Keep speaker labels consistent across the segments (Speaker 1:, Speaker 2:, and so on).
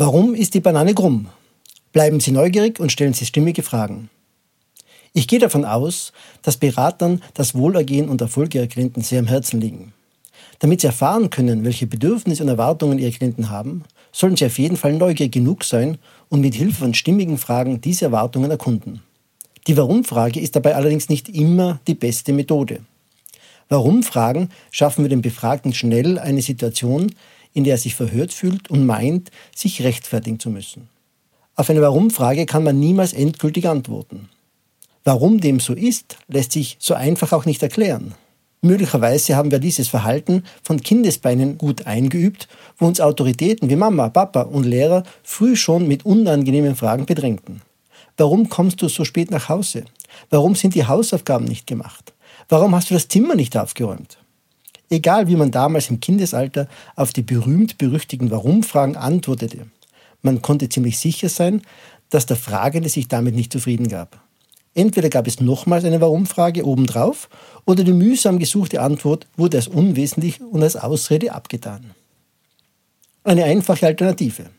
Speaker 1: Warum ist die Banane krumm? Bleiben Sie neugierig und stellen Sie stimmige Fragen. Ich gehe davon aus, dass Beratern das Wohlergehen und Erfolg ihrer Klienten sehr am Herzen liegen. Damit Sie erfahren können, welche Bedürfnisse und Erwartungen Ihre Klienten haben, sollten Sie auf jeden Fall neugierig genug sein und mit Hilfe von stimmigen Fragen diese Erwartungen erkunden. Die Warum-Frage ist dabei allerdings nicht immer die beste Methode. Warum-Fragen schaffen wir dem Befragten schnell eine Situation, in der er sich verhört fühlt und meint, sich rechtfertigen zu müssen. Auf eine Warum-Frage kann man niemals endgültig antworten. Warum dem so ist, lässt sich so einfach auch nicht erklären. Möglicherweise haben wir dieses Verhalten von Kindesbeinen gut eingeübt, wo uns Autoritäten wie Mama, Papa und Lehrer früh schon mit unangenehmen Fragen bedrängten. Warum kommst du so spät nach Hause? Warum sind die Hausaufgaben nicht gemacht? Warum hast du das Zimmer nicht aufgeräumt? Egal wie man damals im Kindesalter auf die berühmt-berüchtigten Warum-Fragen antwortete, man konnte ziemlich sicher sein, dass der Fragende sich damit nicht zufrieden gab. Entweder gab es nochmals eine Warum-Frage obendrauf oder die mühsam gesuchte Antwort wurde als unwesentlich und als Ausrede abgetan. Eine einfache Alternative.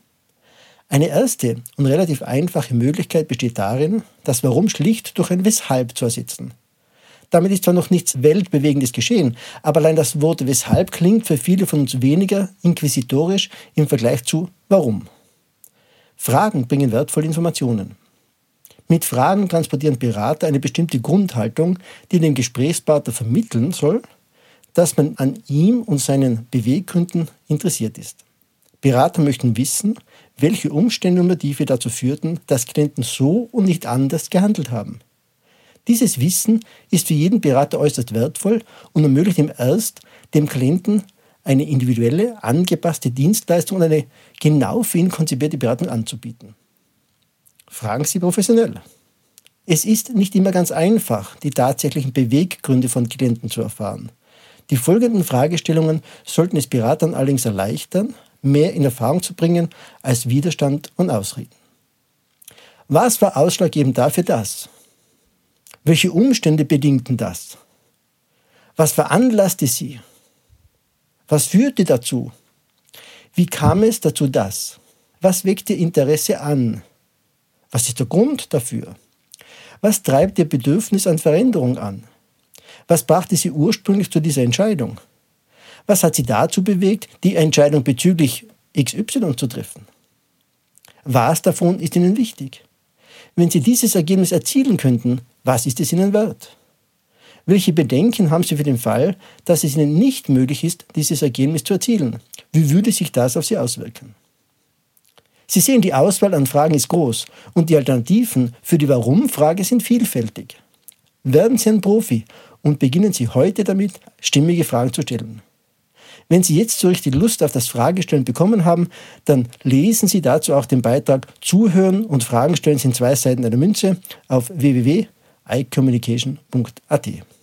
Speaker 1: Eine erste und relativ einfache Möglichkeit besteht darin, das Warum schlicht durch ein Weshalb zu ersetzen. Damit ist zwar noch nichts Weltbewegendes geschehen, aber allein das Wort Weshalb klingt für viele von uns weniger inquisitorisch im Vergleich zu Warum. Fragen bringen wertvolle Informationen. Mit Fragen transportieren Berater eine bestimmte Grundhaltung, die dem Gesprächspartner vermitteln soll, dass man an ihm und seinen Beweggründen interessiert ist. Berater möchten wissen, welche Umstände und Motive dazu führten, dass Klienten so und nicht anders gehandelt haben. Dieses Wissen ist für jeden Berater äußerst wertvoll und ermöglicht ihm erst, dem Klienten eine individuelle, angepasste Dienstleistung und eine genau für ihn konzipierte Beratung anzubieten. Fragen Sie professionell. Es ist nicht immer ganz einfach, die tatsächlichen Beweggründe von Klienten zu erfahren. Die folgenden Fragestellungen sollten es Beratern allerdings erleichtern, mehr in Erfahrung zu bringen als Widerstand und Ausreden. Was war ausschlaggebend dafür das? Welche Umstände bedingten das? Was veranlasste sie? Was führte dazu? Wie kam es dazu das? Was weckte Interesse an? Was ist der Grund dafür? Was treibt ihr Bedürfnis an Veränderung an? Was brachte sie ursprünglich zu dieser Entscheidung? Was hat sie dazu bewegt, die Entscheidung bezüglich XY zu treffen? Was davon ist ihnen wichtig? Wenn sie dieses Ergebnis erzielen könnten, was ist es ihnen wert? Welche Bedenken haben Sie für den Fall, dass es Ihnen nicht möglich ist, dieses Ergebnis zu erzielen? Wie würde sich das auf Sie auswirken? Sie sehen, die Auswahl an Fragen ist groß und die Alternativen für die Warum-Frage sind vielfältig. Werden Sie ein Profi und beginnen Sie heute damit, stimmige Fragen zu stellen. Wenn Sie jetzt so richtig Lust auf das Fragestellen bekommen haben, dann lesen Sie dazu auch den Beitrag Zuhören und Fragen stellen sind zwei Seiten einer Münze auf www.icommunication.at.